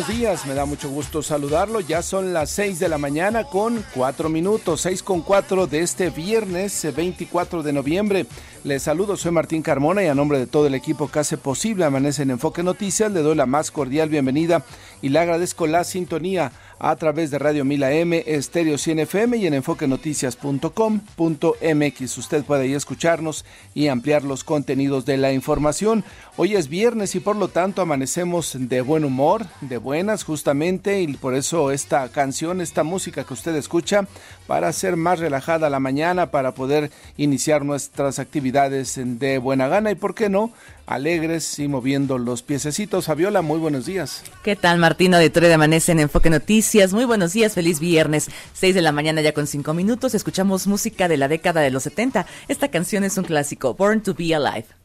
Buenos días, me da mucho gusto saludarlo. Ya son las 6 de la mañana con 4 minutos, 6 con 4 de este viernes 24 de noviembre. Les saludo, soy Martín Carmona y a nombre de todo el equipo que hace posible Amanece en Enfoque Noticias, le doy la más cordial bienvenida y le agradezco la sintonía a través de Radio Mila M, Estéreo 100 FM y en enfoquenoticias.com.mx. Usted puede ahí escucharnos y ampliar los contenidos de la información. Hoy es viernes y por lo tanto amanecemos de buen humor, de buenas justamente, y por eso esta canción, esta música que usted escucha, para hacer más relajada la mañana, para poder iniciar nuestras actividades de buena gana y, ¿por qué no?, alegres y moviendo los piececitos. Fabiola, muy buenos días. ¿Qué tal, Martín? Auditorio de Amanece en Enfoque Noticias. Muy buenos días, feliz viernes. 6 de la mañana ya con 5 minutos. Escuchamos música de la década de los 70. Esta canción es un clásico, Born to Be Alive.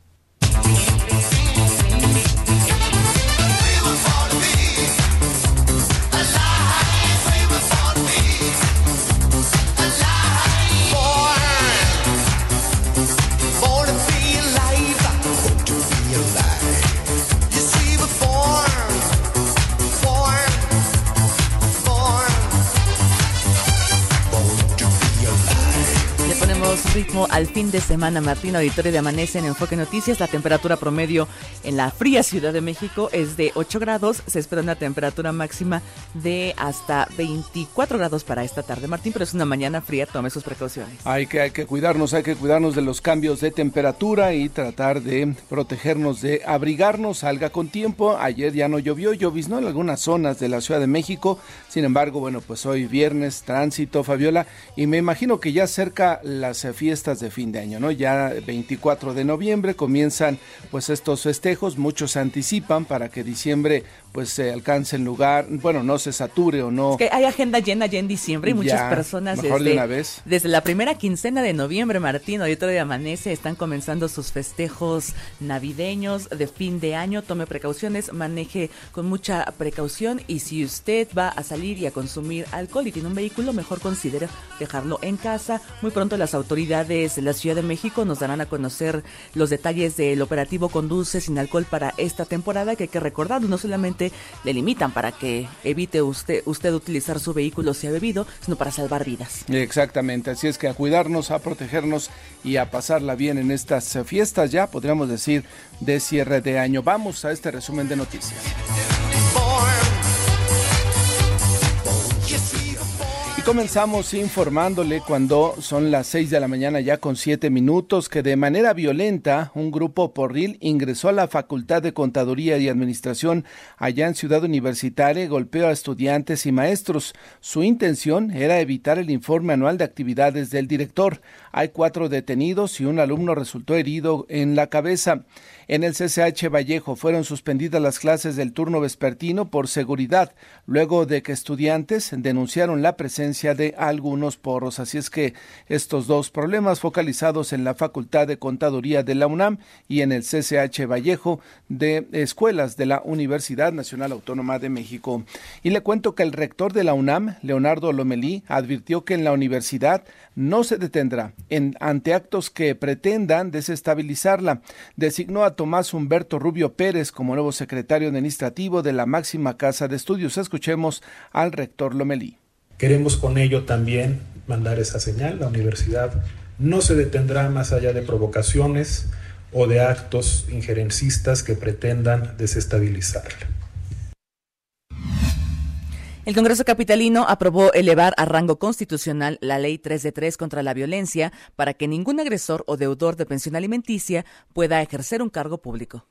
Al fin de semana. Martín, auditorio de Amanece en Enfoque Noticias. La temperatura promedio en la fría Ciudad de México es de 8 grados. Se espera una temperatura máxima de hasta 24 grados para esta tarde, Martín, pero es una mañana fría. Tome sus precauciones. Hay que, hay que cuidarnos, hay que cuidarnos de los cambios de temperatura y tratar de protegernos, de abrigarnos. Salga con tiempo. Ayer ya no llovió, lloviznó en algunas zonas de la Ciudad de México. Sin embargo, bueno, pues hoy viernes, tránsito, Fabiola, y me imagino que ya cerca las fiestas de fin de año, ¿no? Ya 24 de noviembre comienzan pues estos festejos, muchos se anticipan para que diciembre pues se alcance en lugar, bueno, no se sature o no. Es que hay agenda llena ya en diciembre y muchas personas desde, desde la primera quincena de noviembre, Martín, otro de Amanece, están comenzando sus festejos navideños de fin de año. Tome precauciones, maneje con mucha precaución y si usted va a salir y a consumir alcohol y tiene un vehículo, mejor considere dejarlo en casa. Muy pronto las autoridades de la Ciudad de México nos darán a conocer los detalles del operativo Conduce sin alcohol para esta temporada que hay que recordar, no solamente le limitan para que evite usted, usted utilizar su vehículo si ha bebido, sino para salvar vidas. Exactamente, así es que a cuidarnos, a protegernos y a pasarla bien en estas fiestas ya, podríamos decir, de cierre de año. Vamos a este resumen de noticias. Comenzamos informándole cuando son las 6 de la mañana ya con 7 minutos que de manera violenta un grupo porril ingresó a la Facultad de Contaduría y Administración allá en Ciudad Universitaria y golpeó a estudiantes y maestros. Su intención era evitar el informe anual de actividades del director. Hay cuatro detenidos y un alumno resultó herido en la cabeza. En el CCH Vallejo fueron suspendidas las clases del turno vespertino por seguridad, luego de que estudiantes denunciaron la presencia de algunos porros. Así es que estos dos problemas focalizados en la Facultad de Contaduría de la UNAM y en el CCH Vallejo de escuelas de la Universidad Nacional Autónoma de México. Y le cuento que el rector de la UNAM, Leonardo Lomelí, advirtió que en la universidad no se detendrá ante actos que pretendan desestabilizarla. Designó a Tomás Humberto Rubio Pérez como nuevo secretario administrativo de la máxima casa de estudios. Escuchemos al rector Lomelí. Queremos con ello también mandar esa señal. La universidad no se detendrá más allá de provocaciones o de actos injerencistas que pretendan desestabilizarla. El Congreso Capitalino aprobó elevar a rango constitucional la Ley 3 de 3 contra la violencia para que ningún agresor o deudor de pensión alimenticia pueda ejercer un cargo público.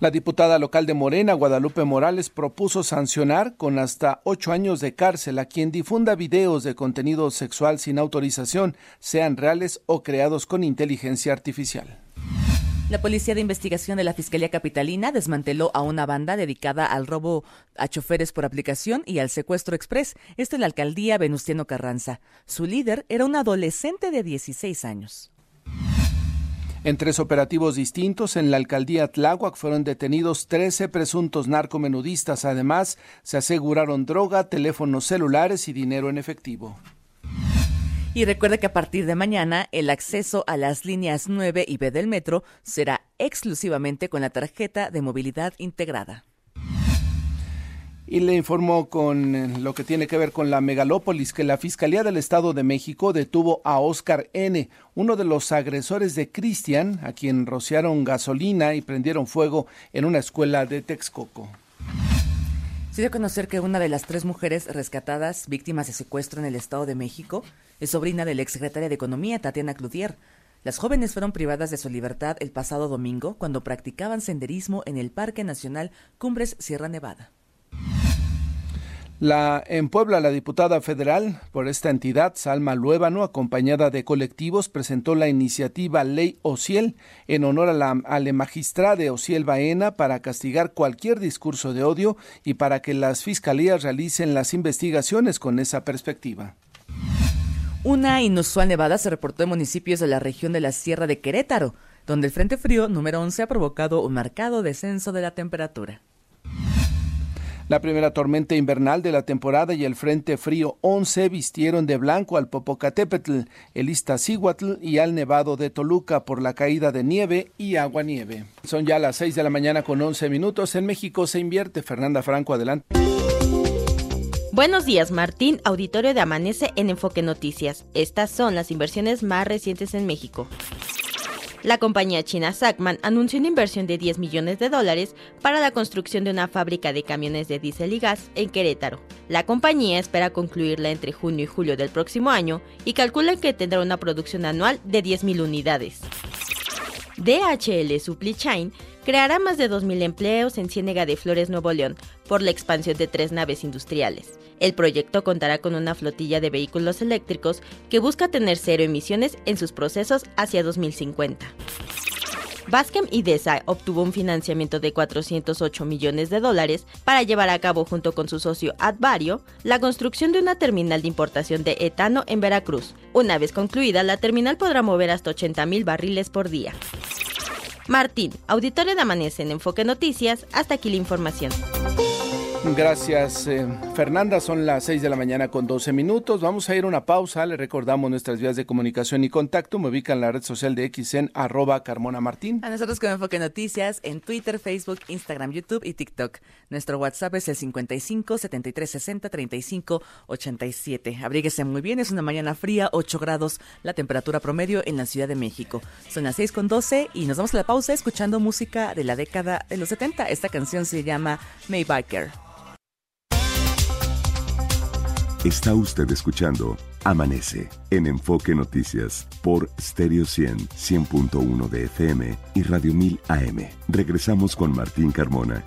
La diputada local de Morena, Guadalupe Morales, propuso sancionar con hasta ocho años de cárcel a quien difunda videos de contenido sexual sin autorización, sean reales o creados con inteligencia artificial. La Policía de Investigación de la Fiscalía Capitalina desmanteló a una banda dedicada al robo a choferes por aplicación y al secuestro express, esto en la alcaldía Venustiano Carranza. Su líder era un adolescente de 16 años. En tres operativos distintos en la alcaldía Tláhuac fueron detenidos 13 presuntos narcomenudistas. Además, se aseguraron droga, teléfonos celulares y dinero en efectivo. Y recuerde que a partir de mañana el acceso a las líneas 9 y B del metro será exclusivamente con la tarjeta de movilidad integrada. Y le informó con eh, lo que tiene que ver con la megalópolis que la Fiscalía del Estado de México detuvo a Oscar N., uno de los agresores de Cristian, a quien rociaron gasolina y prendieron fuego en una escuela de Texcoco. Se dio a conocer que una de las tres mujeres rescatadas, víctimas de secuestro en el Estado de México, es sobrina del exsecretaria de Economía, Tatiana Cloutier. Las jóvenes fueron privadas de su libertad el pasado domingo cuando practicaban senderismo en el Parque Nacional Cumbres Sierra Nevada. La, en Puebla, la diputada federal por esta entidad, Salma Luébano, acompañada de colectivos, presentó la iniciativa Ley Ociel en honor a la, a la magistrada Ociel Baena para castigar cualquier discurso de odio y para que las fiscalías realicen las investigaciones con esa perspectiva. Una inusual nevada se reportó en municipios de la región de la Sierra de Querétaro, donde el Frente Frío número 11 ha provocado un marcado descenso de la temperatura. La primera tormenta invernal de la temporada y el Frente Frío 11 vistieron de blanco al Popocatépetl, el Iztaccíhuatl y al Nevado de Toluca por la caída de nieve y agua nieve. Son ya las 6 de la mañana con 11 minutos. En México se invierte. Fernanda Franco, adelante. Buenos días, Martín, auditorio de Amanece en Enfoque Noticias. Estas son las inversiones más recientes en México. La compañía china Sackman anunció una inversión de 10 millones de dólares para la construcción de una fábrica de camiones de diésel y gas en Querétaro. La compañía espera concluirla entre junio y julio del próximo año y calcula que tendrá una producción anual de 10.000 unidades. DHL Supply Chain creará más de 2.000 empleos en Ciénega de Flores, Nuevo León, por la expansión de tres naves industriales. El proyecto contará con una flotilla de vehículos eléctricos que busca tener cero emisiones en sus procesos hacia 2050. Baskem Idesa obtuvo un financiamiento de 408 millones de dólares para llevar a cabo junto con su socio Advario la construcción de una terminal de importación de etano en Veracruz. Una vez concluida, la terminal podrá mover hasta 80 mil barriles por día. Martín, auditorio de Amanece en Enfoque Noticias, hasta aquí la información. Gracias, eh, Fernanda. Son las 6 de la mañana con 12 minutos. Vamos a ir a una pausa. Le recordamos nuestras vías de comunicación y contacto. Me ubican en la red social de X en arroba Carmona Martín. A nosotros con Enfoque Noticias en Twitter, Facebook, Instagram, YouTube y TikTok. Nuestro WhatsApp es el 55 73 60 35 87. Abríguese muy bien. Es una mañana fría, 8 grados la temperatura promedio en la Ciudad de México. Son las 6 con 12 y nos vamos a la pausa escuchando música de la década de los 70. Esta canción se llama Maybacker. Está usted escuchando Amanece en Enfoque Noticias por Stereo 100, 100.1 de FM y Radio 1000 AM. Regresamos con Martín Carmona.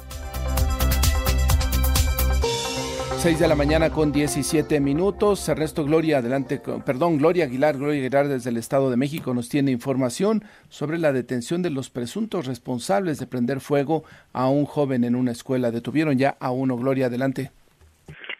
6 de la mañana con 17 minutos. Ernesto Gloria, adelante, perdón, Gloria Aguilar, Gloria Aguilar desde el Estado de México nos tiene información sobre la detención de los presuntos responsables de prender fuego a un joven en una escuela. Detuvieron ya a uno. Gloria, adelante.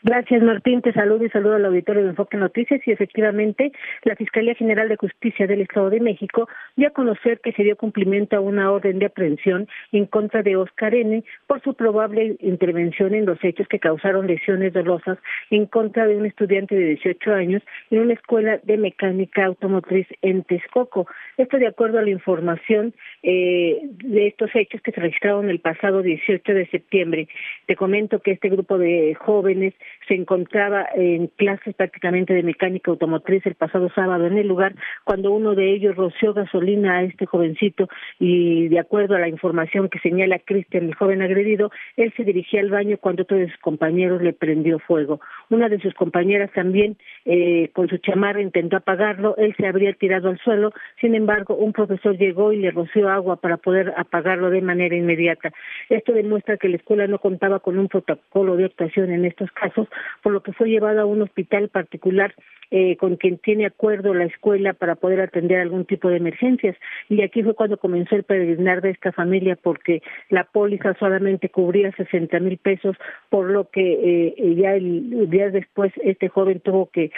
Gracias, Martín. Te saludo y saludo al auditorio de Enfoque Noticias. Y efectivamente, la Fiscalía General de Justicia del Estado de México dio a conocer que se dio cumplimiento a una orden de aprehensión en contra de Oscar N. por su probable intervención en los hechos que causaron lesiones dolosas en contra de un estudiante de 18 años en una escuela de mecánica automotriz en Texcoco. Esto de acuerdo a la información eh, de estos hechos que se registraron el pasado 18 de septiembre. Te comento que este grupo de jóvenes se encontraba en clases prácticamente de mecánica automotriz el pasado sábado en el lugar cuando uno de ellos roció gasolina a este jovencito y de acuerdo a la información que señala Cristian, el joven agredido, él se dirigía al baño cuando otro de sus compañeros le prendió fuego. Una de sus compañeras también eh, con su chamarra intentó apagarlo, él se habría tirado al suelo, sin embargo un profesor llegó y le roció agua para poder apagarlo de manera inmediata. Esto demuestra que la escuela no contaba con un protocolo de actuación en estos casos, por lo que fue llevado a un hospital particular eh, con quien tiene acuerdo la escuela para poder atender algún tipo de emergencias. Y aquí fue cuando comenzó el peregrinar de esta familia porque la póliza solamente cubría 60 mil pesos, por lo que eh, ya el, días después este joven tuvo que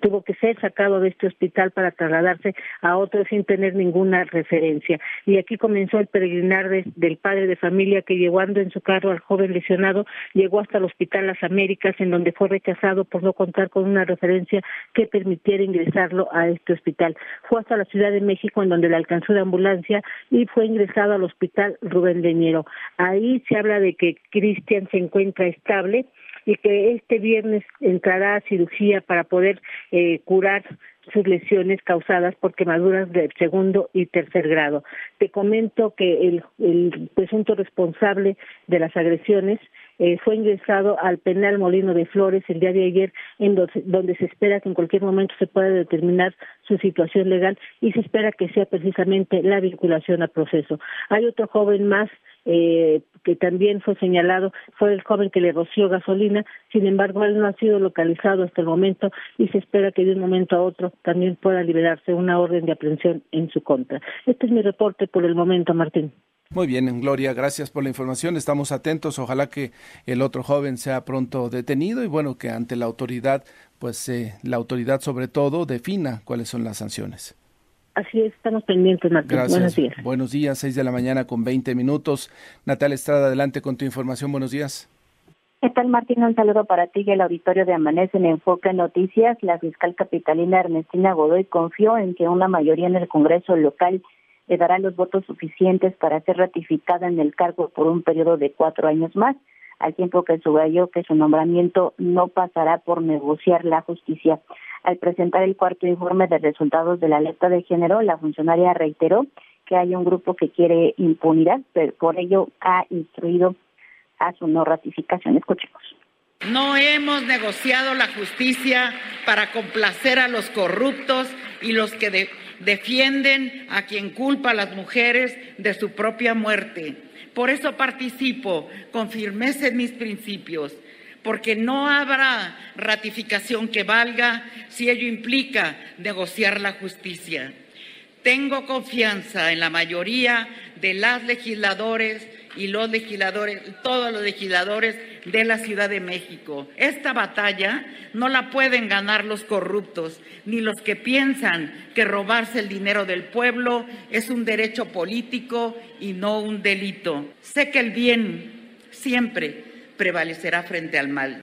tuvo que ser sacado de este hospital para trasladarse a otro sin tener ninguna referencia. Y aquí comenzó el peregrinar del padre de familia que llevando en su carro al joven lesionado llegó hasta el Hospital Las Américas en donde fue rechazado por no contar con una referencia que permitiera ingresarlo a este hospital. Fue hasta la Ciudad de México en donde le alcanzó la ambulancia y fue ingresado al hospital Rubén Leñero. Ahí se habla de que Cristian se encuentra estable y que este viernes entrará a cirugía para poder eh, curar sus lesiones causadas por quemaduras de segundo y tercer grado. Te comento que el presunto responsable de las agresiones eh, fue ingresado al penal Molino de Flores el día de ayer, en donde, se espera que en cualquier momento se pueda determinar su situación legal y se espera que sea precisamente la vinculación al proceso. Hay otro joven más eh, que también fue señalado, fue el joven que le roció gasolina, sin embargo, él no ha sido localizado hasta el momento y se espera que de un momento a otro también pueda liberarse una orden de aprehensión en su contra. Este es mi reporte por el momento, Martín. Muy bien, Gloria, gracias por la información. Estamos atentos. Ojalá que el otro joven sea pronto detenido y bueno, que ante la autoridad, pues eh, la autoridad sobre todo defina cuáles son las sanciones. Así es, estamos pendientes, Martín. Gracias. Buenos días. Buenos días, seis de la mañana con 20 minutos. Natalia Estrada, adelante con tu información. Buenos días. ¿Qué tal, Martín? Un saludo para ti y el auditorio de Amanece en Enfoque Noticias. La fiscal capitalina Ernestina Godoy confió en que una mayoría en el Congreso local le dará los votos suficientes para ser ratificada en el cargo por un periodo de cuatro años más, al tiempo que subrayó que su nombramiento no pasará por negociar la justicia. Al presentar el cuarto informe de resultados de la alerta de género, la funcionaria reiteró que hay un grupo que quiere impunidad, pero por ello ha instruido a su no ratificación. Escuchemos. No hemos negociado la justicia para complacer a los corruptos y los que de defienden a quien culpa a las mujeres de su propia muerte. Por eso participo con firmeza en mis principios, porque no habrá ratificación que valga si ello implica negociar la justicia. Tengo confianza en la mayoría de las legisladores y los legisladores, todos los legisladores de la Ciudad de México. Esta batalla no la pueden ganar los corruptos, ni los que piensan que robarse el dinero del pueblo es un derecho político y no un delito. Sé que el bien siempre prevalecerá frente al mal.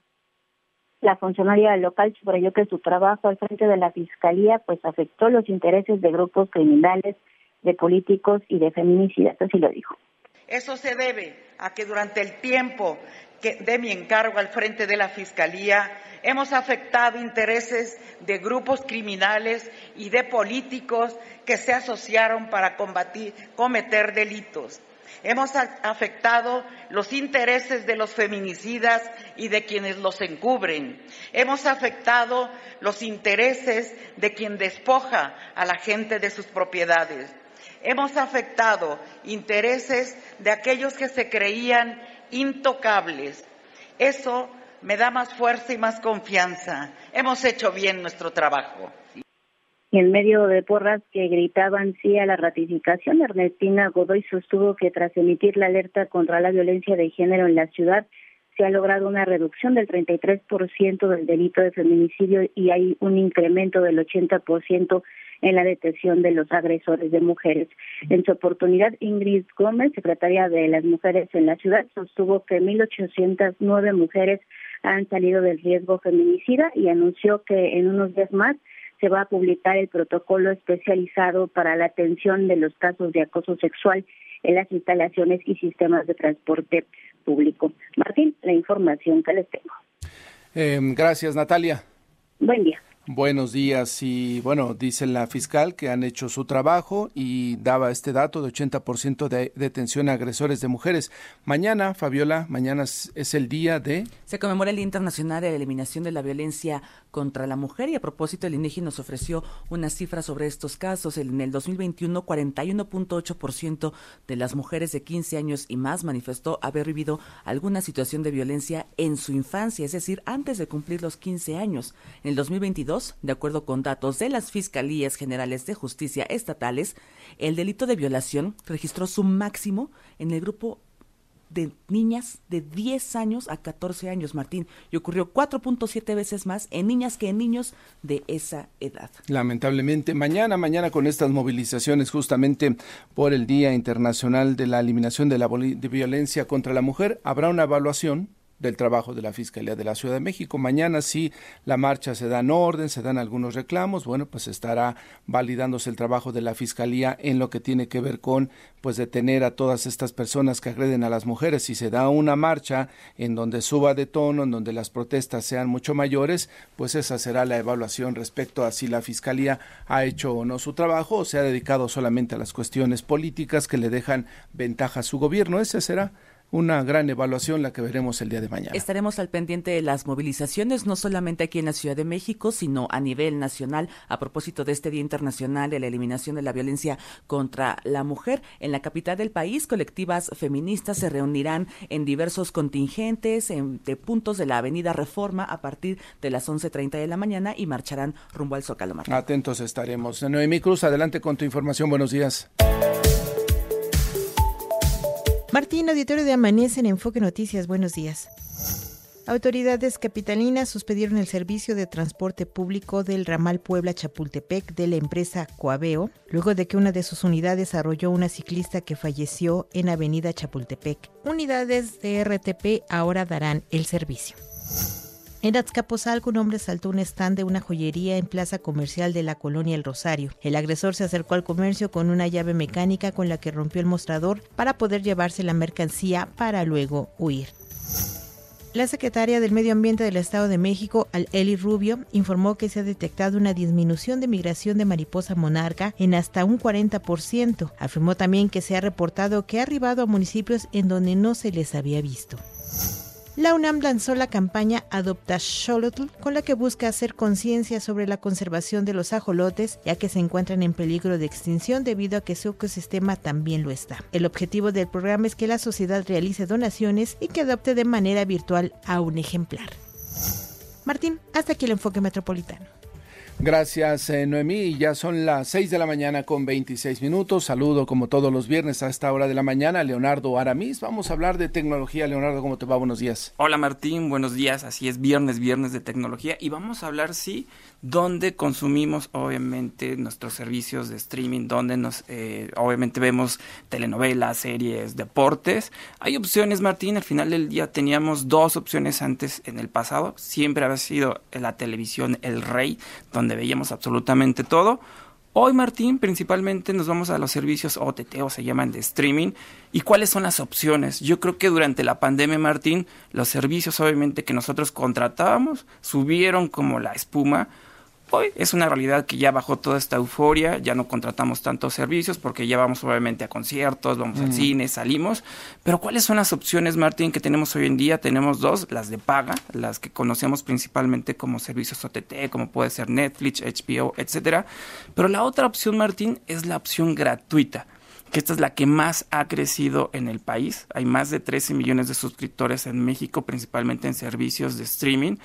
La funcionaria local subrayó que su trabajo al frente de la Fiscalía pues afectó los intereses de grupos criminales, de políticos y de feminicidas, así lo dijo. Eso se debe a que durante el tiempo que de mi encargo al frente de la Fiscalía hemos afectado intereses de grupos criminales y de políticos que se asociaron para cometer delitos. Hemos afectado los intereses de los feminicidas y de quienes los encubren. Hemos afectado los intereses de quien despoja a la gente de sus propiedades hemos afectado intereses de aquellos que se creían intocables. Eso me da más fuerza y más confianza. Hemos hecho bien nuestro trabajo. En medio de porras que gritaban sí a la ratificación, Ernestina Godoy sostuvo que tras emitir la alerta contra la violencia de género en la ciudad, se ha logrado una reducción del 33% del delito de feminicidio y hay un incremento del 80% en la detención de los agresores de mujeres. En su oportunidad, Ingrid Gómez, secretaria de las mujeres en la ciudad, sostuvo que 1.809 mujeres han salido del riesgo feminicida y anunció que en unos días más se va a publicar el protocolo especializado para la atención de los casos de acoso sexual en las instalaciones y sistemas de transporte público. Martín, la información que les tengo. Em, gracias, Natalia. Buen día. Buenos días y bueno, dice la fiscal que han hecho su trabajo y daba este dato de 80% de detención a agresores de mujeres. Mañana, Fabiola, mañana es el día de... Se conmemora el Día Internacional de la Eliminación de la Violencia contra la Mujer y a propósito el INEGI nos ofreció una cifra sobre estos casos. En el 2021, 41.8% de las mujeres de 15 años y más manifestó haber vivido alguna situación de violencia en su infancia, es decir, antes de cumplir los 15 años. En el 2022, de acuerdo con datos de las Fiscalías Generales de Justicia estatales, el delito de violación registró su máximo en el grupo de niñas de 10 años a 14 años, Martín, y ocurrió 4.7 veces más en niñas que en niños de esa edad. Lamentablemente, mañana, mañana con estas movilizaciones justamente por el Día Internacional de la Eliminación de la Violencia contra la Mujer, habrá una evaluación del trabajo de la Fiscalía de la Ciudad de México. Mañana sí la marcha se da en orden, se dan algunos reclamos, bueno, pues estará validándose el trabajo de la Fiscalía en lo que tiene que ver con pues detener a todas estas personas que agreden a las mujeres. Si se da una marcha en donde suba de tono, en donde las protestas sean mucho mayores, pues esa será la evaluación respecto a si la Fiscalía ha hecho o no su trabajo o se ha dedicado solamente a las cuestiones políticas que le dejan ventaja a su gobierno. Ese será una gran evaluación la que veremos el día de mañana. Estaremos al pendiente de las movilizaciones, no solamente aquí en la Ciudad de México, sino a nivel nacional, a propósito de este Día Internacional de la Eliminación de la Violencia contra la Mujer. En la capital del país, colectivas feministas se reunirán en diversos contingentes en, de puntos de la Avenida Reforma a partir de las 11.30 de la mañana y marcharán rumbo al Zócalo. Atentos estaremos. Noemí Cruz, adelante con tu información. Buenos días. Martín, auditorio de Amanece en Enfoque Noticias, buenos días. Autoridades capitalinas suspendieron el servicio de transporte público del ramal Puebla-Chapultepec de la empresa Coaveo, luego de que una de sus unidades arrolló una ciclista que falleció en Avenida Chapultepec. Unidades de RTP ahora darán el servicio. En Azcapotzalco, un hombre saltó un stand de una joyería en plaza comercial de la colonia El Rosario. El agresor se acercó al comercio con una llave mecánica con la que rompió el mostrador para poder llevarse la mercancía para luego huir. La secretaria del Medio Ambiente del Estado de México, Eli Rubio, informó que se ha detectado una disminución de migración de mariposa monarca en hasta un 40%. Afirmó también que se ha reportado que ha arribado a municipios en donde no se les había visto. La UNAM lanzó la campaña Adopta Xolotl, con la que busca hacer conciencia sobre la conservación de los ajolotes, ya que se encuentran en peligro de extinción debido a que su ecosistema también lo está. El objetivo del programa es que la sociedad realice donaciones y que adopte de manera virtual a un ejemplar. Martín, hasta aquí el enfoque metropolitano. Gracias, eh, Noemí. Ya son las 6 de la mañana con 26 minutos. Saludo como todos los viernes a esta hora de la mañana Leonardo Aramis. Vamos a hablar de tecnología. Leonardo, ¿cómo te va? Buenos días. Hola Martín, buenos días. Así es, viernes, viernes de tecnología. Y vamos a hablar, sí, donde consumimos obviamente nuestros servicios de streaming, donde nos eh, obviamente vemos telenovelas, series, deportes. Hay opciones, Martín. Al final del día teníamos dos opciones antes en el pasado. Siempre había sido la televisión el rey, donde veíamos absolutamente todo. Hoy, Martín, principalmente nos vamos a los servicios OTT o se llaman de streaming. ¿Y cuáles son las opciones? Yo creo que durante la pandemia, Martín, los servicios obviamente que nosotros contratábamos subieron como la espuma Hoy es una realidad que ya bajó toda esta euforia, ya no contratamos tantos servicios porque ya vamos obviamente a conciertos, vamos al cine, salimos. Pero ¿cuáles son las opciones, Martín, que tenemos hoy en día? Tenemos dos, las de paga, las que conocemos principalmente como servicios OTT, como puede ser Netflix, HBO, etcétera. Pero la otra opción, Martín, es la opción gratuita que esta es la que más ha crecido en el país. Hay más de 13 millones de suscriptores en México, principalmente en servicios de streaming.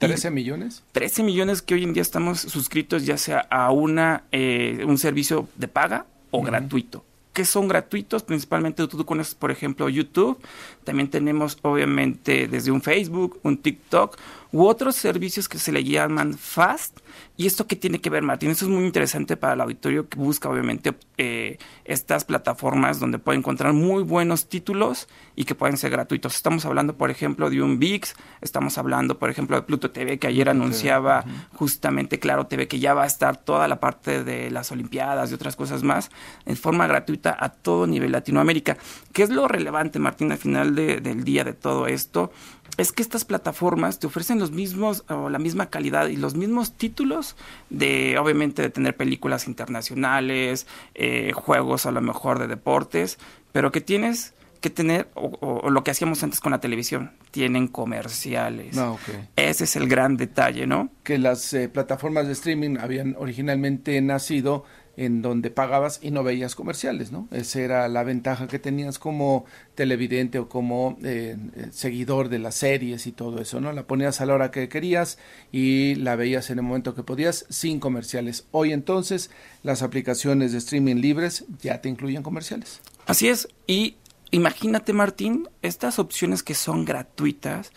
¿13 millones? 13 millones que hoy en día estamos suscritos ya sea a una eh, un servicio de paga o gratuito. Que son gratuitos, principalmente tú conoces, por ejemplo, YouTube, también tenemos obviamente desde un Facebook, un TikTok u otros servicios que se le llaman Fast, ¿Y esto qué tiene que ver, Martín? Esto es muy interesante para el auditorio que busca, obviamente, eh, estas plataformas donde puede encontrar muy buenos títulos y que pueden ser gratuitos. Estamos hablando, por ejemplo, de un VIX, estamos hablando, por ejemplo, de Pluto TV, que ayer anunciaba justamente Claro TV, que ya va a estar toda la parte de las Olimpiadas y otras cosas más en forma gratuita a todo nivel Latinoamérica. ¿Qué es lo relevante, Martín, al final del día de todo esto? es que estas plataformas te ofrecen los mismos o la misma calidad y los mismos títulos de obviamente de tener películas internacionales, eh, juegos a lo mejor de deportes, pero que tienes que tener, o, lo que hacíamos antes con la televisión, tienen comerciales. Ah, Ese es el gran detalle, ¿no? Que las eh, plataformas de streaming habían originalmente nacido en donde pagabas y no veías comerciales, ¿no? Esa era la ventaja que tenías como televidente o como eh, eh, seguidor de las series y todo eso, ¿no? La ponías a la hora que querías y la veías en el momento que podías sin comerciales. Hoy entonces las aplicaciones de streaming libres ya te incluyen comerciales. Así es, y imagínate Martín, estas opciones que son gratuitas,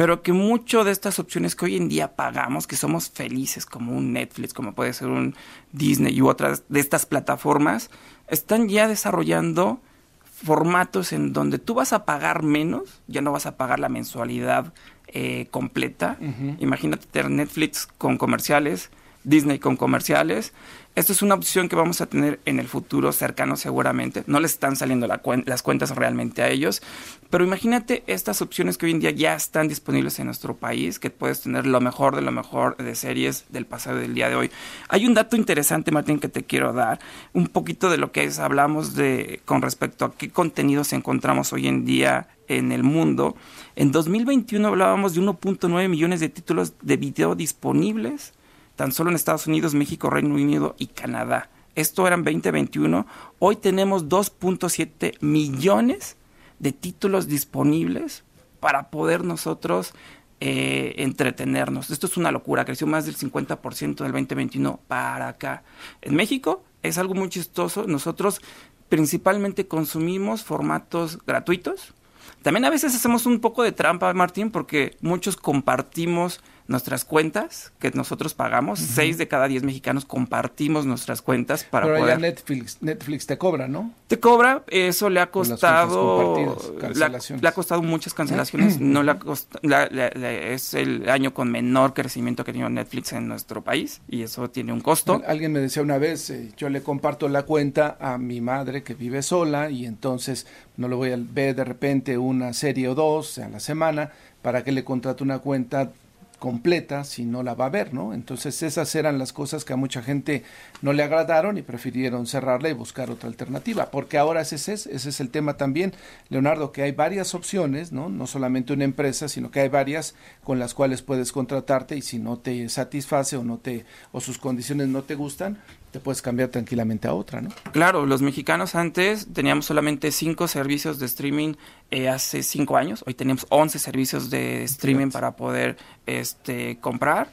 pero que mucho de estas opciones que hoy en día pagamos, que somos felices, como un Netflix, como puede ser un Disney y otras de estas plataformas, están ya desarrollando formatos en donde tú vas a pagar menos, ya no vas a pagar la mensualidad eh, completa. Imagínate tener Netflix con comerciales, Disney con comerciales, esto es una opción que vamos a tener en el futuro cercano seguramente. No les están saliendo las cuentas realmente a ellos. Pero imagínate estas opciones que hoy en día ya están disponibles en nuestro país, que puedes tener lo mejor de lo mejor de series del pasado y del día de hoy. Hay un dato interesante, Martín, que te quiero dar. Un poquito de lo que es, hablamos de con respecto a qué contenidos encontramos hoy en día en el mundo. En 2021 hablábamos de 1.9 millones de títulos de video disponibles tan solo en Estados Unidos, México, Reino Unido y Canadá. Esto eran 2021. Hoy tenemos 2.7 millones de títulos disponibles para poder nosotros eh, entretenernos. Esto es una locura, creció más del 50% del 2021 para acá. En México es algo muy chistoso. Nosotros principalmente consumimos formatos gratuitos. También a veces hacemos un poco de trampa, Martín, porque muchos compartimos nuestras cuentas que nosotros pagamos. Seis de cada diez mexicanos compartimos nuestras cuentas para Pero poder... Netflix, Netflix te cobra, ¿no? Te cobra, eso le ha costado... Le ha, costado muchas cancelaciones. no le es el año con menor crecimiento que ha tenido Netflix en nuestro país y eso tiene un costo. Alguien me decía una vez, eh, yo le comparto la cuenta a mi madre que vive sola y entonces no le voy a ver de repente una serie o dos a la semana para que le contrate una cuenta completa si no la va a ver, ¿no? Entonces esas eran las cosas que a mucha gente no le agradaron y prefirieron cerrarla y buscar otra alternativa, porque ahora ese es, ese es el tema también, Leonardo, que hay varias opciones, ¿no? No solamente una empresa, sino que hay varias con las cuales puedes contratarte y si no te satisface o no te o sus condiciones no te gustan, te puedes cambiar tranquilamente a otra, ¿no? Claro, los mexicanos antes teníamos solamente cinco servicios de streaming eh, hace cinco años, hoy tenemos 11 servicios de streaming para poder este, comprar.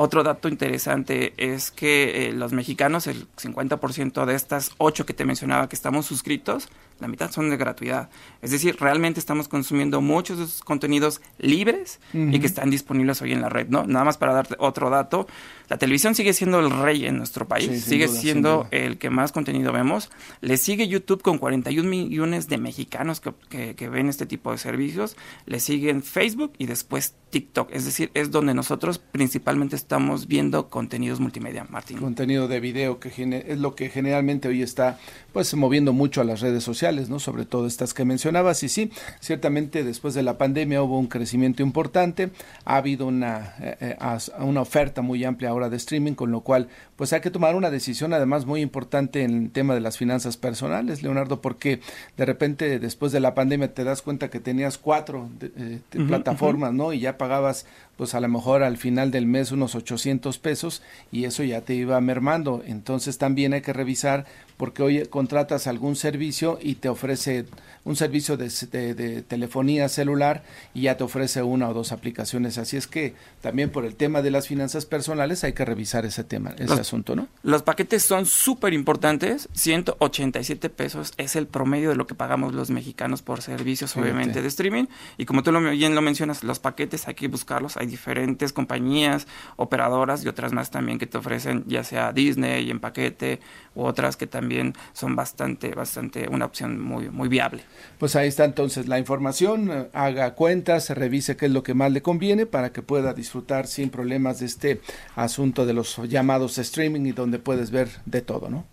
Otro dato interesante es que eh, los mexicanos, el 50% de estas ocho que te mencionaba que estamos suscritos, la mitad son de gratuidad. Es decir, realmente estamos consumiendo muchos de esos contenidos libres y que están disponibles hoy en la red, ¿no? Nada más para darte otro dato, la televisión sigue siendo el rey en nuestro país, sigue siendo el que más contenido vemos. Le sigue YouTube con 41 millones de mexicanos que, que, ven este tipo de servicios. Le siguen Facebook y después TikTok. Es decir, es donde nosotros principalmente estamos viendo contenidos multimedia, Martín. Contenido de video que es lo que generalmente hoy está pues moviendo mucho a las redes sociales, ¿no? Sobre todo estas que mencionabas. Y sí, ciertamente después de la pandemia hubo un crecimiento importante. Ha habido una, eh, eh, una oferta muy amplia de streaming, con lo cual pues hay que tomar una decisión además muy importante en el tema de las finanzas personales, Leonardo, porque de repente después de la pandemia te das cuenta que tenías cuatro eh, plataformas, ¿no? Y ya pagabas pues a lo mejor al final del mes unos 800 pesos y eso ya te iba mermando. Entonces también hay que revisar porque hoy contratas algún servicio y te ofrece un servicio de, de, telefonía celular y ya te ofrece una o dos aplicaciones. Así es que también por el tema de las finanzas personales hay que revisar ese tema, ese asunto, ¿no? Los paquetes son súper importantes. 187 pesos es el promedio de lo que pagamos los mexicanos por servicios, obviamente, de streaming. Y como tú lo, bien lo mencionas, los paquetes hay que buscarlos. Hay diferentes compañías, operadoras y otras más también que te ofrecen, ya sea Disney en paquete u otras que también son bastante, bastante una opción muy, muy viable. Pues ahí está entonces la información, eh, haga cuentas, revise qué es lo que más le conviene para que pueda disfrutar sin problemas de este asunto de los llamados streaming y donde puedes ver de todo, ¿no?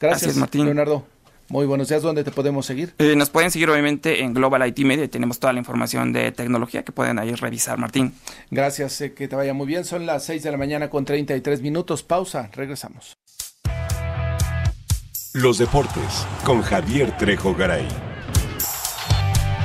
Gracias, Martín. Leonardo. Muy buenos días, ¿dónde te podemos seguir? Eh, nos pueden seguir obviamente en Global IT Media, tenemos toda la información de tecnología que pueden ahí revisar, Martín. Gracias, eh, que te vaya muy bien, son las 6 de la mañana con 33 minutos, pausa, regresamos. Los deportes con Javier Trejo Garay.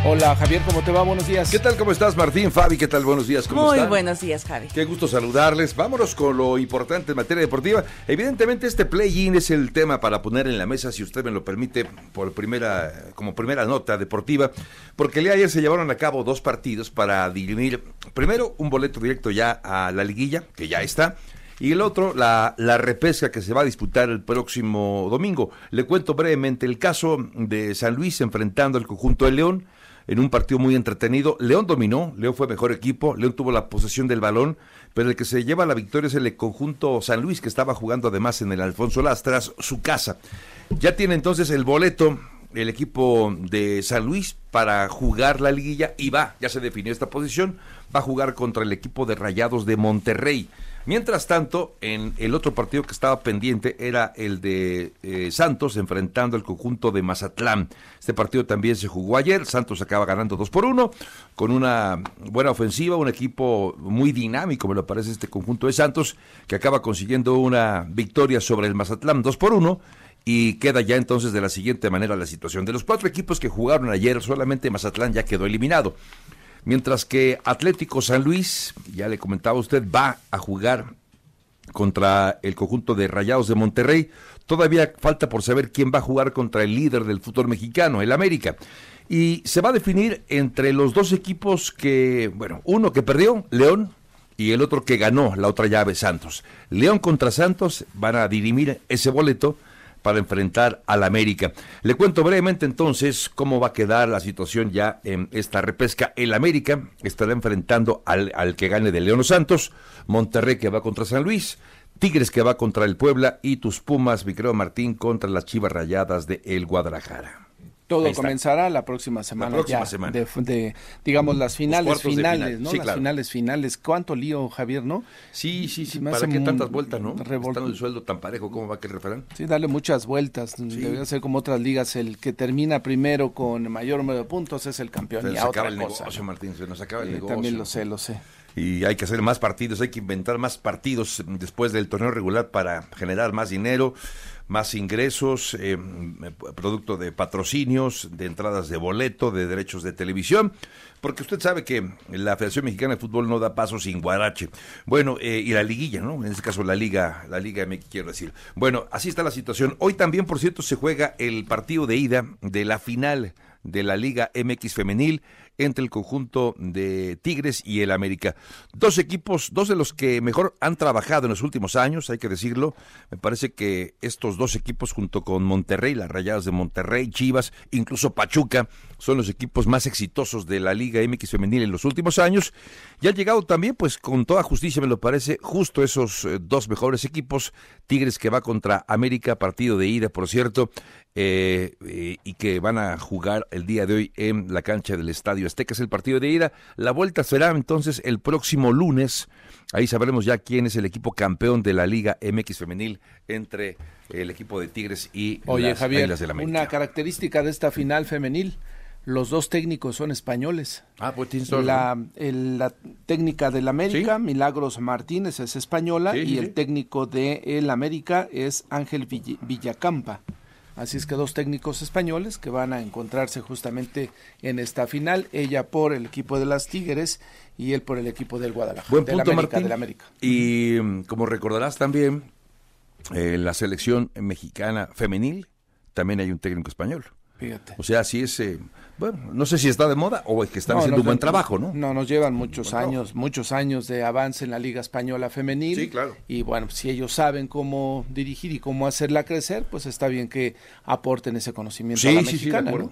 Hola Javier, ¿cómo te va? Buenos días. ¿Qué tal? ¿Cómo estás Martín? Fabi, ¿qué tal? Buenos días. ¿Cómo Muy buenos días, Javi. Qué gusto saludarles. Vámonos con lo importante en materia deportiva. Evidentemente este play-in es el tema para poner en la mesa, si usted me lo permite, por primera, como primera nota deportiva, porque el día de ayer se llevaron a cabo dos partidos para dirimir, primero, un boleto directo ya a la liguilla, que ya está, y el otro, la, la repesca que se va a disputar el próximo domingo. Le cuento brevemente el caso de San Luis enfrentando al conjunto de León en un partido muy entretenido. León dominó, León fue mejor equipo, León tuvo la posesión del balón, pero el que se lleva la victoria es el conjunto San Luis, que estaba jugando además en el Alfonso Lastras, su casa. Ya tiene entonces el boleto el equipo de San Luis para jugar la liguilla y va, ya se definió esta posición, va a jugar contra el equipo de Rayados de Monterrey. Mientras tanto, en el otro partido que estaba pendiente era el de eh, Santos enfrentando al conjunto de Mazatlán. Este partido también se jugó ayer. Santos acaba ganando 2 por 1 con una buena ofensiva, un equipo muy dinámico, me lo parece este conjunto de Santos, que acaba consiguiendo una victoria sobre el Mazatlán 2 por 1 y queda ya entonces de la siguiente manera la situación. De los cuatro equipos que jugaron ayer, solamente Mazatlán ya quedó eliminado. Mientras que Atlético San Luis, ya le comentaba usted, va a jugar contra el conjunto de Rayados de Monterrey. Todavía falta por saber quién va a jugar contra el líder del fútbol mexicano, el América. Y se va a definir entre los dos equipos que, bueno, uno que perdió, León, y el otro que ganó, la otra llave, Santos. León contra Santos van a dirimir ese boleto para enfrentar al América. Le cuento brevemente entonces cómo va a quedar la situación ya en esta repesca. El América estará enfrentando al, al que gane de León Santos, Monterrey que va contra San Luis, Tigres que va contra el Puebla y tus Pumas, mi Martín, contra las Chivas Rayadas de El Guadalajara. Todo comenzará la próxima semana. La próxima semana. De, digamos, las finales finales, ¿no? las finales finales. ¿Cuánto lío, Javier, no? Sí, sí, sí. ¿Para qué tantas vueltas, no? Estando el sueldo tan parejo, ¿cómo va a querer referán? Sí, darle muchas vueltas. Debería ser como otras ligas. El que termina primero con mayor número de puntos es el campeón. Se nos acaba el negocio, Martín. Se nos acaba el negocio. También lo sé, lo sé y hay que hacer más partidos, hay que inventar más partidos después del torneo regular para generar más dinero, más ingresos, eh, producto de patrocinios, de entradas de boleto, de derechos de televisión, porque usted sabe que la Federación Mexicana de Fútbol no da paso sin guarache. Bueno, eh, y la liguilla, ¿no? En este caso la liga, la liga me quiero decir. Bueno, así está la situación. Hoy también, por cierto, se juega el partido de ida de la final de la Liga MX Femenil entre el conjunto de Tigres y el América. Dos equipos, dos de los que mejor han trabajado en los últimos años, hay que decirlo. Me parece que estos dos equipos, junto con Monterrey, las Rayadas de Monterrey, Chivas, incluso Pachuca, son los equipos más exitosos de la Liga MX Femenil en los últimos años. Y han llegado también, pues con toda justicia, me lo parece, justo esos eh, dos mejores equipos. Tigres que va contra América, partido de ida, por cierto, eh, eh, y que van a jugar el día de hoy en la cancha del Estadio Azteca, es el partido de ida. La vuelta será entonces el próximo lunes. Ahí sabremos ya quién es el equipo campeón de la Liga MX femenil entre el equipo de Tigres y Oye, las Javier, de la América. Una característica de esta final femenil, los dos técnicos son españoles. Ah, pues la, la técnica del América, Milagros Martínez, es española y el técnico de el América es Ángel Villacampa. Así es que dos técnicos españoles que van a encontrarse justamente en esta final, ella por el equipo de las Tigres y él por el equipo del Guadalajara. Buen punto, Martín. América. Y mm, como recordarás también, en eh, la selección mexicana femenil también hay un técnico español. Fíjate. O sea, sí es, eh, bueno, no sé si está de moda o es que están haciendo un buen trabajo, ¿no? No, nos llevan muchos años, muchos años de avance en la Liga Española Femenil. Sí, claro. Y bueno, si ellos saben cómo dirigir y cómo hacerla crecer, pues está bien que aporten ese conocimiento a la mexicana, sí, de acuerdo.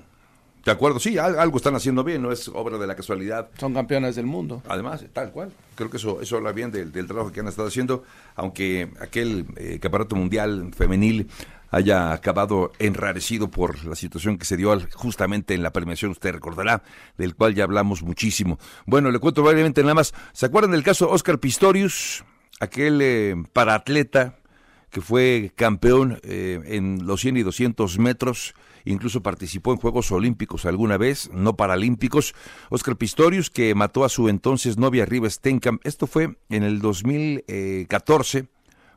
De acuerdo, sí, algo están haciendo bien, no es obra de la casualidad. Son campeonas del mundo. Además, tal cual. Creo que eso, eso habla bien del, trabajo que han estado haciendo, aunque aquel eh, campeonato mundial femenil haya acabado enrarecido por la situación que se dio justamente en la premiación, usted recordará, del cual ya hablamos muchísimo. Bueno, le cuento brevemente nada más. ¿Se acuerdan del caso Oscar Pistorius? Aquel eh, paraatleta que fue campeón eh, en los 100 y 200 metros, incluso participó en Juegos Olímpicos alguna vez, no paralímpicos. Oscar Pistorius, que mató a su entonces novia Riva Stenkamp. Esto fue en el 2014,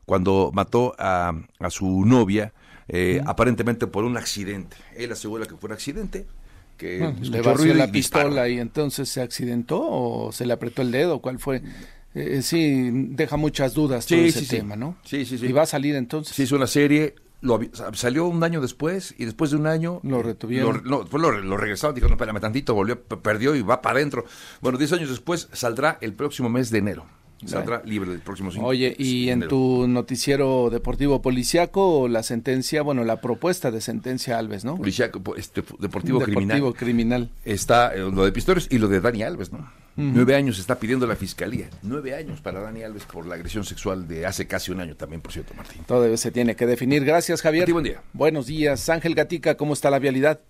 cuando mató a, a su novia, eh, aparentemente por un accidente. Él asegura que fue un accidente. Que le vació la pistola y entonces se accidentó o se le apretó el dedo, ¿cuál fue? Eh, sí, deja muchas dudas todo ese tema, ¿no? Sí, sí, sí. ¿Y va a salir entonces? Sí, es una serie, lo, salió un año después y después de un año... Lo retuvieron. Lo, lo, lo, regresaron, dijo, no, espérame tantito, volvió, perdió y va para adentro. Bueno, 10 años después saldrá el próximo mes de enero. Saldrá libre el próximo Oye, ¿y en tu noticiero deportivo policiaco la sentencia, bueno, la propuesta de sentencia Alves, ¿no? Policiaco, este, deportivo, criminal. Deportivo criminal. Está eh, lo de Pistores y lo de Dani Alves, ¿no? Nueve años está pidiendo la fiscalía. Nueve años para Dani Alves por la agresión sexual de hace casi un año también, por cierto, Martín. Todo se tiene que definir. Gracias, Javier. buen día. Buenos días. Ángel Gatica, ¿cómo está la vialidad?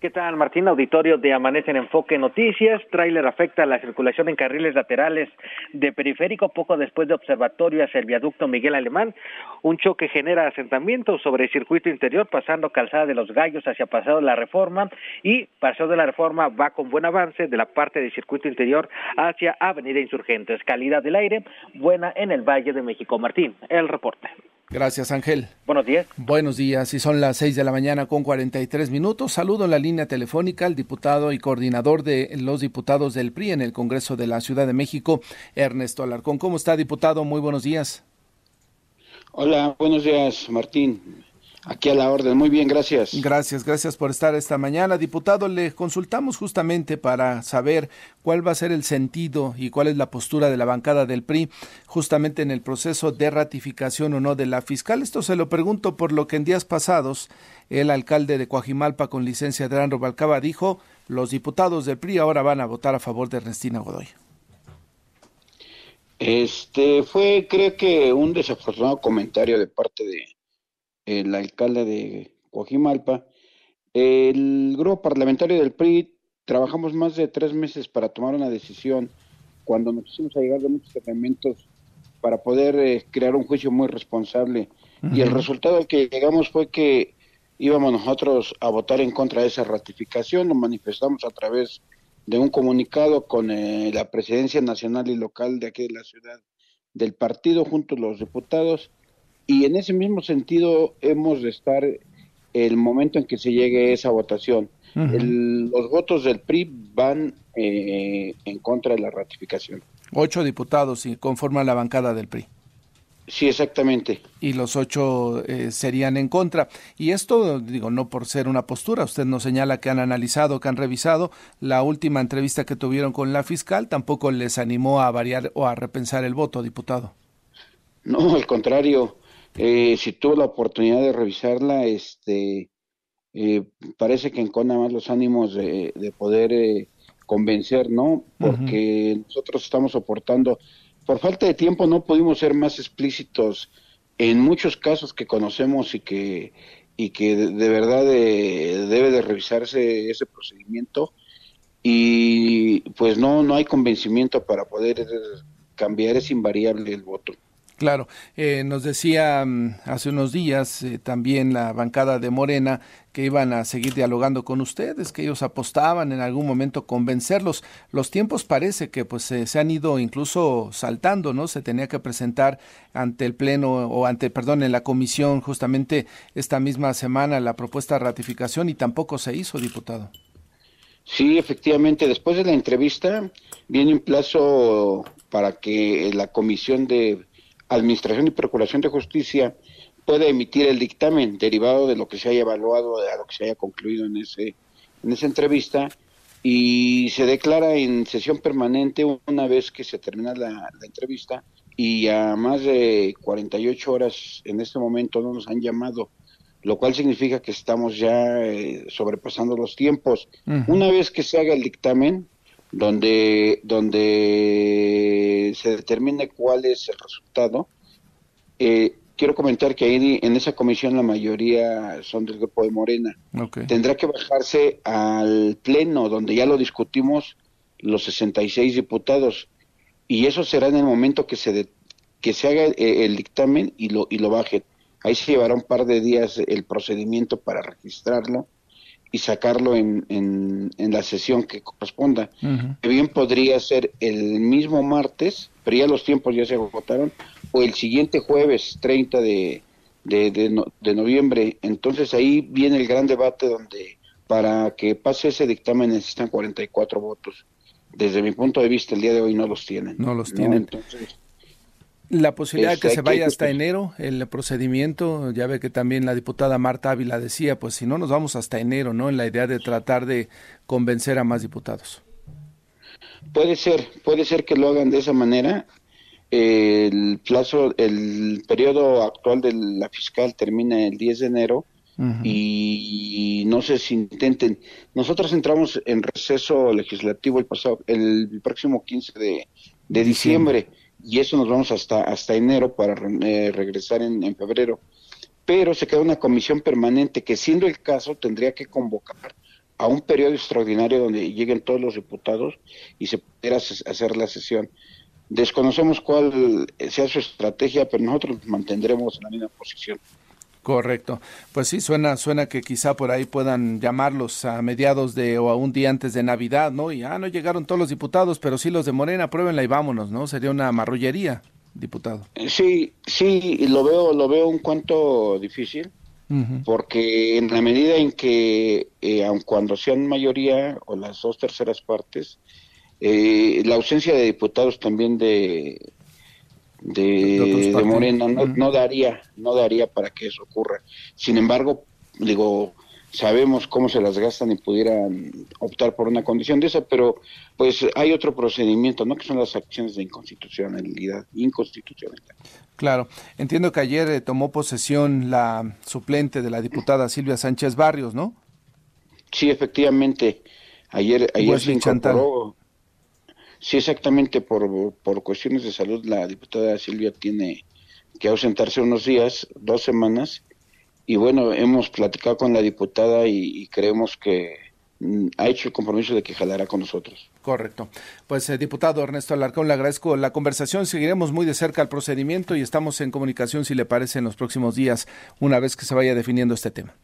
¿Qué tal, Martín? Auditorio de Amanece en Enfoque Noticias. Tráiler afecta la circulación en carriles laterales de periférico poco después de observatorio hacia el viaducto Miguel Alemán. Un choque genera asentamiento sobre el circuito interior, pasando calzada de los gallos hacia Paseo de la Reforma. Y Paseo de la Reforma va con buen avance de la parte del circuito interior hacia Avenida Insurgentes. Calidad del aire buena en el Valle de México. Martín, el reporte. Gracias, Ángel. Buenos días. Buenos días. Y son las seis de la mañana con 43 minutos. Saludo en la línea telefónica al diputado y coordinador de los diputados del PRI en el Congreso de la Ciudad de México, Ernesto Alarcón. ¿Cómo está, diputado? Muy buenos días. Hola, buenos días, Martín. Aquí a la orden. Muy bien, gracias. Gracias, gracias por estar esta mañana. Diputado, le consultamos justamente para saber cuál va a ser el sentido y cuál es la postura de la bancada del PRI justamente en el proceso de ratificación o no de la fiscal. Esto se lo pregunto por lo que en días pasados el alcalde de Coajimalpa con licencia de Adrián Robalcaba dijo los diputados del PRI ahora van a votar a favor de Ernestina Godoy. Este fue, creo que, un desafortunado comentario de parte de el alcalde de Coajimalpa. El grupo parlamentario del PRI trabajamos más de tres meses para tomar una decisión cuando nos pusimos a llegar de muchos elementos para poder eh, crear un juicio muy responsable. Y el resultado al que llegamos fue que íbamos nosotros a votar en contra de esa ratificación, lo manifestamos a través de un comunicado con eh, la presidencia nacional y local de aquí de la ciudad del partido junto a los diputados y en ese mismo sentido hemos de estar el momento en que se llegue esa votación. los votos del PRI van eh, en contra de la ratificación. Ocho diputados y conforman la bancada del PRI. Sí, exactamente. Y los ocho eh, serían en contra. Y esto, digo, no por ser una postura, usted nos señala que han analizado, que han revisado la última entrevista que tuvieron con la fiscal, tampoco les animó a variar o a repensar el voto, diputado. No, al contrario, eh, si tuvo la oportunidad de revisarla, este, eh, parece que encona más los ánimos de, poder eh, convencer, ¿no? Porque nosotros estamos soportando, por falta de tiempo no pudimos ser más explícitos en muchos casos que conocemos y que y que de, verdad debe de revisarse ese procedimiento y pues no no hay convencimiento para poder cambiar es invariable el voto. Claro, eh, nos decía mm, hace unos días eh, también la bancada de Morena que iban a seguir dialogando con ustedes, que ellos apostaban en algún momento convencerlos. Los tiempos parece que pues se han ido incluso saltando, ¿no? Se tenía que presentar ante el pleno o ante, perdón, en la comisión justamente esta misma semana la propuesta de ratificación y tampoco se hizo, diputado. Sí, efectivamente, después de la entrevista viene un plazo para que la comisión de Administración y Procuración de Justicia puede emitir el dictamen derivado de lo que se haya evaluado, de lo que se haya concluido en ese en esa entrevista y se declara en sesión permanente una vez que se termina la, entrevista y a más de 48 horas en este momento no nos han llamado, lo cual significa que estamos ya eh, sobrepasando los tiempos. Una vez que se haga el dictamen, donde, donde se determine cuál es el resultado. Eh, quiero comentar que ahí en esa comisión la mayoría son del grupo de Morena. Tendrá que bajarse al pleno, donde ya lo discutimos los 66 diputados, y eso será en el momento que se, que se haga el, dictamen y lo, y lo baje. Ahí se llevará un par de días el procedimiento para registrarlo y sacarlo en, en, la sesión que corresponda. Bien podría ser el mismo martes, pero ya los tiempos ya se agotaron, o el siguiente jueves 30 de, de, noviembre. Entonces ahí viene el gran debate donde para que pase ese dictamen necesitan 44 votos. Desde mi punto de vista, el día de hoy no los tienen. No los tienen. Entonces, la posibilidad de que se vaya hasta enero el procedimiento, ya ve que también la diputada Marta Ávila decía, pues si no nos vamos hasta enero, ¿no? En la idea de tratar de convencer a más diputados. Puede ser, puede ser que lo hagan de esa manera. El plazo, el periodo actual de la fiscal termina el 10 de enero y no sé si intenten. Nosotros entramos en receso legislativo el pasado, el próximo 15 de, diciembre y eso nos vamos hasta, hasta enero para eh, regresar en, en, febrero. Pero se queda una comisión permanente que, siendo el caso, tendría que convocar a un periodo extraordinario donde lleguen todos los diputados y se pudiera hacer la sesión. Desconocemos cuál sea su estrategia, pero nosotros nos mantendremos en la misma posición. Correcto. Pues sí, suena, suena que quizá por ahí puedan llamarlos a mediados de o a un día antes de Navidad, ¿no? Y ah, no llegaron todos los diputados, pero sí los de Morena, pruébenla y vámonos, ¿no? Sería una marrullería, diputado. Sí, sí, lo veo, lo veo un cuanto difícil, porque en la medida en que, eh, aun cuando sean mayoría o las dos terceras partes, eh, la ausencia de diputados también de de, Morena no, no, daría no daría para que eso ocurra. Sin embargo digo sabemos cómo se las gastan y pudieran optar por una condición de esa pero pues hay otro procedimiento no que son las acciones de inconstitucionalidad inconstitucionalidad. Claro. Entiendo que ayer eh, tomó posesión la suplente de la diputada Silvia Sánchez Barrios no sí efectivamente. Ayer ayer se incorporó Sí, exactamente, por, por cuestiones de salud, la diputada Silvia tiene que ausentarse unos días, dos semanas, y bueno, hemos platicado con la diputada y, creemos que mm, ha hecho el compromiso de que jalará con nosotros. Correcto. Pues, eh, diputado Ernesto Alarcón, le agradezco la conversación. Seguiremos muy de cerca el procedimiento y estamos en comunicación, si le parece, en los próximos días, una vez que se vaya definiendo este tema.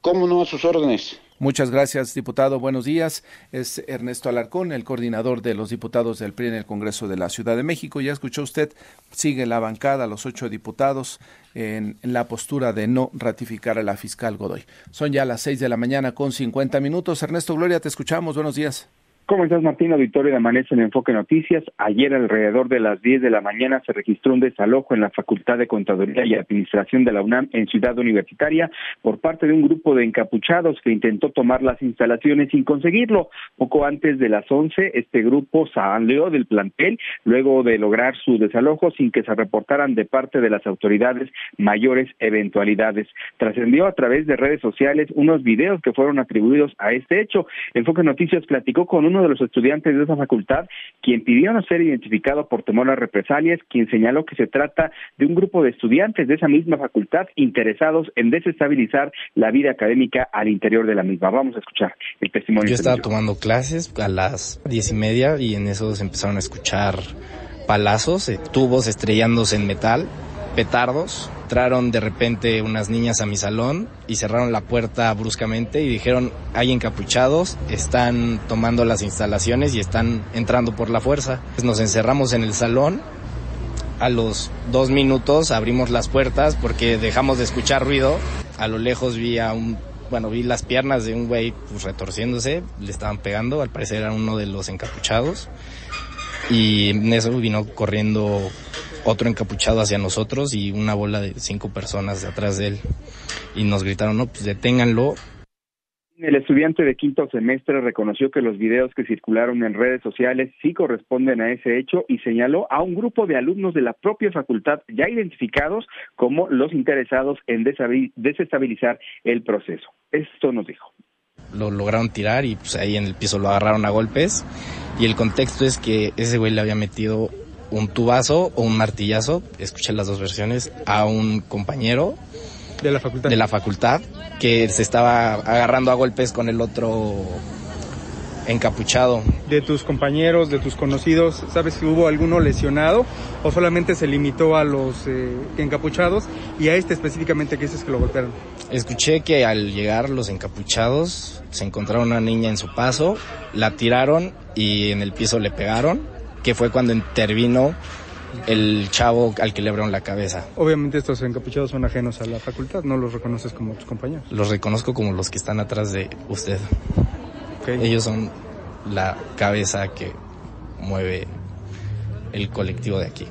¿Cómo no? A sus órdenes. Muchas gracias, diputado. Buenos días. Es Ernesto Alarcón, el coordinador de los diputados del PRI en el Congreso de la Ciudad de México. Ya escuchó usted, sigue la bancada, los ocho diputados, en, la postura de no ratificar a la fiscal Godoy. Son ya las seis de la mañana con cincuenta minutos. Ernesto Gloria, te escuchamos. Buenos días. ¿Cómo estás, Martín? Auditorio de Amanece en Enfoque Noticias. Ayer, alrededor de las 10 de la mañana, se registró un desalojo en la Facultad de Contaduría y Administración de la UNAM en Ciudad Universitaria por parte de un grupo de encapuchados que intentó tomar las instalaciones sin conseguirlo. Poco antes de las 11, este grupo salió del plantel luego de lograr su desalojo sin que se reportaran de parte de las autoridades mayores eventualidades. Trascendió a través de redes sociales unos videos que fueron atribuidos a este hecho. Enfoque Noticias platicó con uno de los estudiantes de esa facultad, quien pidió no ser identificado por temor a represalias, quien señaló que se trata de un grupo de estudiantes de esa misma facultad interesados en desestabilizar la vida académica al interior de la misma. Vamos a escuchar el testimonio. Yo estaba tomando clases a las diez y media y en eso se empezaron a escuchar palazos, eh, tubos estrellándose en metal petardos. Entraron de repente unas niñas a mi salón y cerraron la puerta bruscamente y dijeron, hay encapuchados, están tomando las instalaciones y están entrando por la fuerza. Nos encerramos en el salón. A los dos minutos abrimos las puertas porque dejamos de escuchar ruido. A lo lejos vi a un bueno, vi las piernas de un güey pues, retorciéndose, le estaban pegando, al parecer era uno de los encapuchados. Y en eso vino corriendo otro encapuchado hacia nosotros y una bola de cinco personas detrás de él. Y nos gritaron, no, pues deténganlo. El estudiante de quinto semestre reconoció que los videos que circularon en redes sociales sí corresponden a ese hecho y señaló a un grupo de alumnos de la propia facultad ya identificados como los interesados en desestabilizar el proceso. Esto nos dijo. Lo lograron tirar y pues ahí en el piso lo agarraron a golpes y el contexto es que ese güey le había metido un tubazo o un martillazo, escuché las dos versiones, a un compañero de la facultad, de la facultad que se estaba agarrando a golpes con el otro encapuchado. De tus compañeros, de tus conocidos, ¿sabes si hubo alguno lesionado o solamente se limitó a los eh, encapuchados y a este específicamente que dices que lo golpearon? Escuché que al llegar los encapuchados se encontraron una niña en su paso, la tiraron y en el piso le pegaron, que fue cuando intervino el chavo al que le abrieron la cabeza. Obviamente estos encapuchados son ajenos a la facultad, no los reconoces como tus compañeros. Los reconozco como los que están atrás de usted. Ellos son la cabeza que mueve el colectivo de aquí.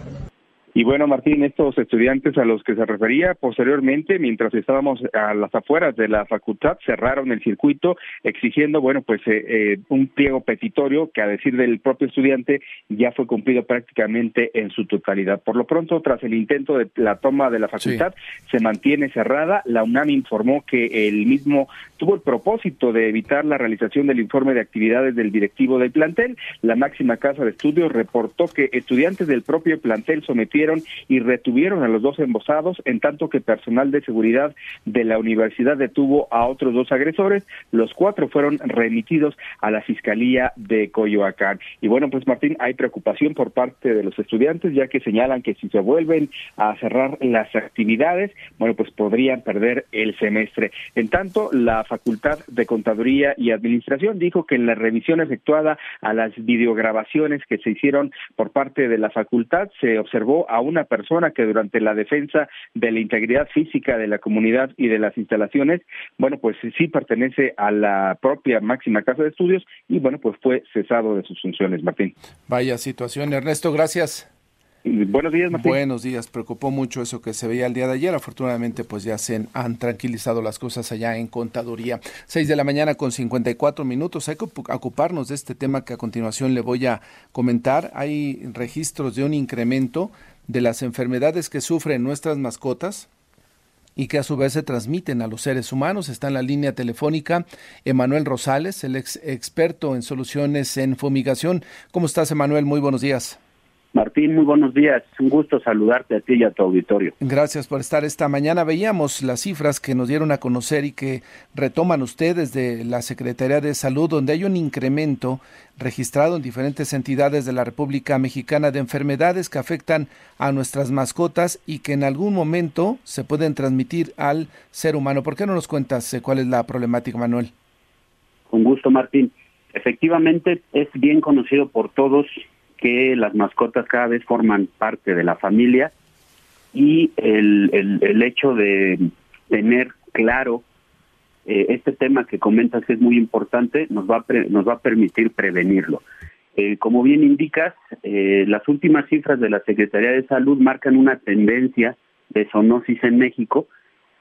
Y bueno, Martín, estos estudiantes a los que se refería posteriormente, mientras estábamos a las afueras de la facultad, cerraron el circuito exigiendo, bueno, pues eh, eh, un pliego petitorio que a decir del propio estudiante ya fue cumplido prácticamente en su totalidad. Por lo pronto, tras el intento de la toma de la facultad, se mantiene cerrada. La UNAM informó que el mismo tuvo el propósito de evitar la realización del informe de actividades del directivo del plantel. La máxima casa de estudios reportó que estudiantes del propio plantel sometieron y retuvieron a los dos embosados, en tanto que personal de seguridad de la universidad detuvo a otros dos agresores. Los cuatro fueron remitidos a la Fiscalía de Coyoacán. Y bueno, pues Martín, hay preocupación por parte de los estudiantes, ya que señalan que si se vuelven a cerrar las actividades, bueno, pues podrían perder el semestre. En tanto, la Facultad de Contaduría y Administración dijo que en la revisión efectuada a las videograbaciones que se hicieron por parte de la facultad se observó a una persona que durante la defensa de la integridad física de la comunidad y de las instalaciones, bueno, pues sí pertenece a la propia máxima casa de estudios y bueno, pues fue cesado de sus funciones, Martín. Vaya situación, Ernesto, gracias. Buenos días, Martín. Buenos días. Preocupó mucho eso que se veía el día de ayer. Afortunadamente, pues ya se han tranquilizado las cosas allá en Contaduría. Seis de la mañana con 54 minutos. Hay que ocuparnos de este tema que a continuación le voy a comentar. Hay registros de un incremento de las enfermedades que sufren nuestras mascotas y que a su vez se transmiten a los seres humanos. Está en la línea telefónica Emanuel Rosales, el ex experto en soluciones en fumigación. ¿Cómo estás, Emanuel? Muy buenos días. Martín, muy buenos días. Un gusto saludarte a ti y a tu auditorio. Gracias por estar esta mañana. Veíamos las cifras que nos dieron a conocer y que retoman ustedes de la Secretaría de Salud, donde hay un incremento registrado en diferentes entidades de la República Mexicana de enfermedades que afectan a nuestras mascotas y que en algún momento se pueden transmitir al ser humano. ¿Por qué no nos cuentas eh, cuál es la problemática, Manuel? Con gusto, Martín. Efectivamente, es bien conocido por todos que las mascotas cada vez forman parte de la familia y el, el, hecho de tener claro eh, este tema que comentas que es muy importante nos va a nos va a permitir prevenirlo. Eh, como bien indicas, eh, las últimas cifras de la Secretaría de Salud marcan una tendencia de zoonosis en México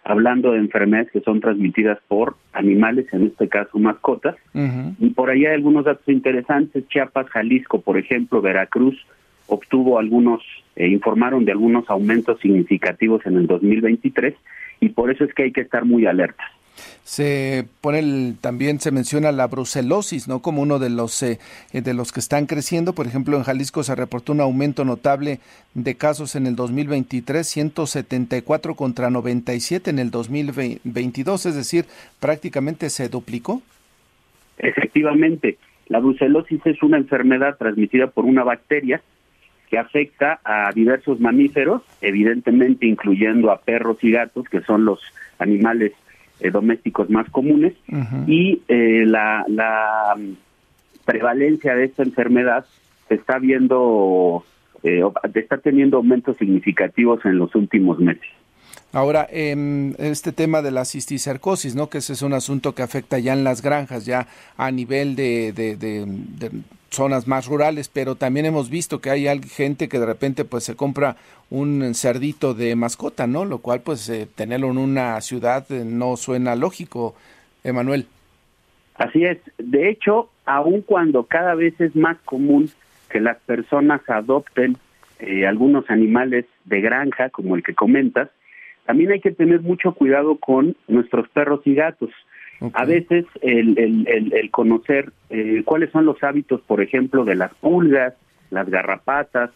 hablando de enfermedades que son transmitidas por animales, en este caso mascotas. Y por ahí hay algunos datos interesantes. Chiapas, Jalisco, por ejemplo, Veracruz, obtuvo algunos, eh, informaron de algunos aumentos significativos en el 2023 y por eso es que hay que estar muy alertas. Se pone también se menciona la brucelosis, ¿no? Como uno de los eh, de los que están creciendo. Por ejemplo, en Jalisco se reportó un aumento notable de casos en el 2023, 174 contra 97 en el 2022, es decir, prácticamente se duplicó. Efectivamente, la brucelosis es una enfermedad transmitida por una bacteria que afecta a diversos mamíferos, evidentemente incluyendo a perros y gatos, que son los animales eh, domésticos más comunes y eh, la, la prevalencia de esta enfermedad se está viendo, eh, está teniendo aumentos significativos en los últimos meses. Ahora, eh, este tema de la cisticercosis, ¿no? Que ese es un asunto que afecta ya en las granjas, ya a nivel de, de, zonas más rurales, pero también hemos visto que hay gente que de repente pues se compra un cerdito de mascota, ¿no? Lo cual pues eh, tenerlo en una ciudad eh, no suena lógico, Emanuel. Así es. De hecho, aun cuando cada vez es más común que las personas adopten eh, algunos animales de granja, como el que comentas, también hay que tener mucho cuidado con nuestros perros y gatos. A veces el, el, el, conocer eh, cuáles son los hábitos, por ejemplo, de las pulgas, las garrapatas,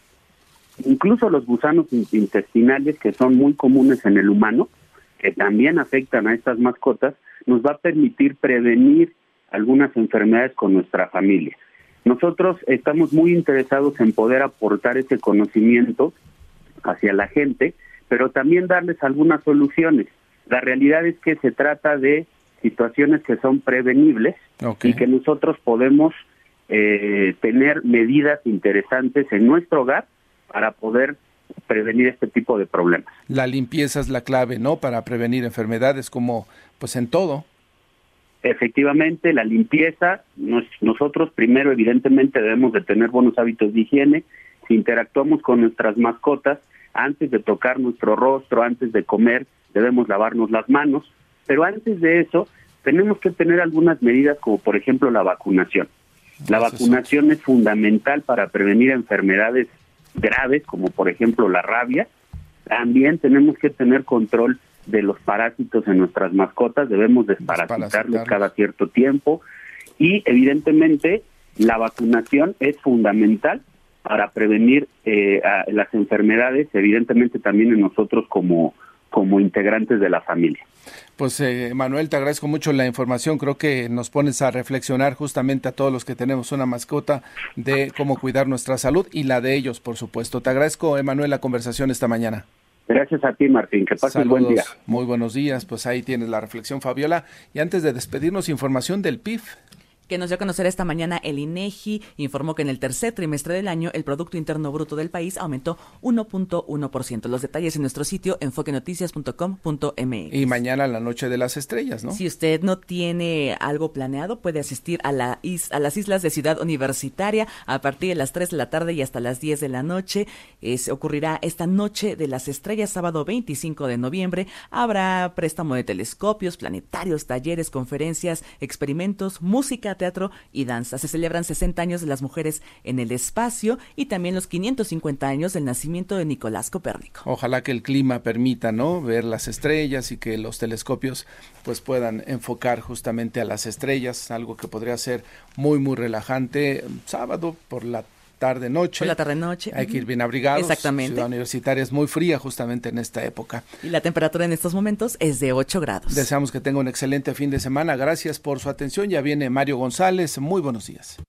incluso los gusanos intestinales que son muy comunes en el humano, que también afectan a estas mascotas, nos va a permitir prevenir algunas enfermedades con nuestra familia. Nosotros estamos muy interesados en poder aportar ese conocimiento hacia la gente, pero también darles algunas soluciones. La realidad es que se trata de situaciones que son prevenibles y que nosotros podemos eh, tener medidas interesantes en nuestro hogar para poder prevenir este tipo de problemas. La limpieza es la clave, ¿no? Para prevenir enfermedades como pues en todo. Efectivamente, la limpieza, nosotros primero evidentemente debemos de tener buenos hábitos de higiene, si interactuamos con nuestras mascotas, antes de tocar nuestro rostro, antes de comer, debemos lavarnos las manos, pero antes de eso tenemos que tener algunas medidas como por ejemplo la vacunación. La vacunación es fundamental para prevenir enfermedades graves como por ejemplo la rabia. También tenemos que tener control de los parásitos en nuestras mascotas, debemos desparasitarlos cada cierto tiempo. Y evidentemente la vacunación es fundamental para prevenir eh, las enfermedades, evidentemente también en nosotros como, como integrantes de la familia. Pues eh, Manuel, te agradezco mucho la información. Creo que nos pones a reflexionar justamente a todos los que tenemos una mascota de cómo cuidar nuestra salud y la de ellos, por supuesto. Te agradezco, Emanuel, la conversación esta mañana. Gracias a ti, Martín. Que pases buen día. Muy buenos días. Pues ahí tienes la reflexión, Fabiola. Y antes de despedirnos, información del PIF que nos dio a conocer esta mañana el INEGI informó que en el tercer trimestre del año el Producto Interno Bruto del país aumentó 1.1%. Los detalles en nuestro sitio enfoquenoticias.com.mx. Y mañana la noche de las estrellas, ¿no? Si usted no tiene algo planeado, puede asistir a, la a las islas de Ciudad Universitaria a partir de las 3 de la tarde y hasta las 10 de la noche. Es, ocurrirá esta noche de las estrellas, sábado 25 de noviembre. Habrá préstamo de telescopios, planetarios, talleres, conferencias, experimentos, música, teatro y danza. Se celebran 60 años de las mujeres en el espacio y también los 550 años del nacimiento de Nicolás Copérnico. Ojalá que el clima permita, ¿no? Ver las estrellas y que los telescopios pues puedan enfocar justamente a las estrellas, algo que podría ser muy muy relajante sábado por la tarde noche. Por la tarde noche. Hay que ir bien abrigados. Exactamente. La universitaria es muy fría justamente en esta época. Y la temperatura en estos momentos es de 8 grados. Deseamos que tenga un excelente fin de semana. Gracias por su atención. Ya viene Mario González. Muy buenos días.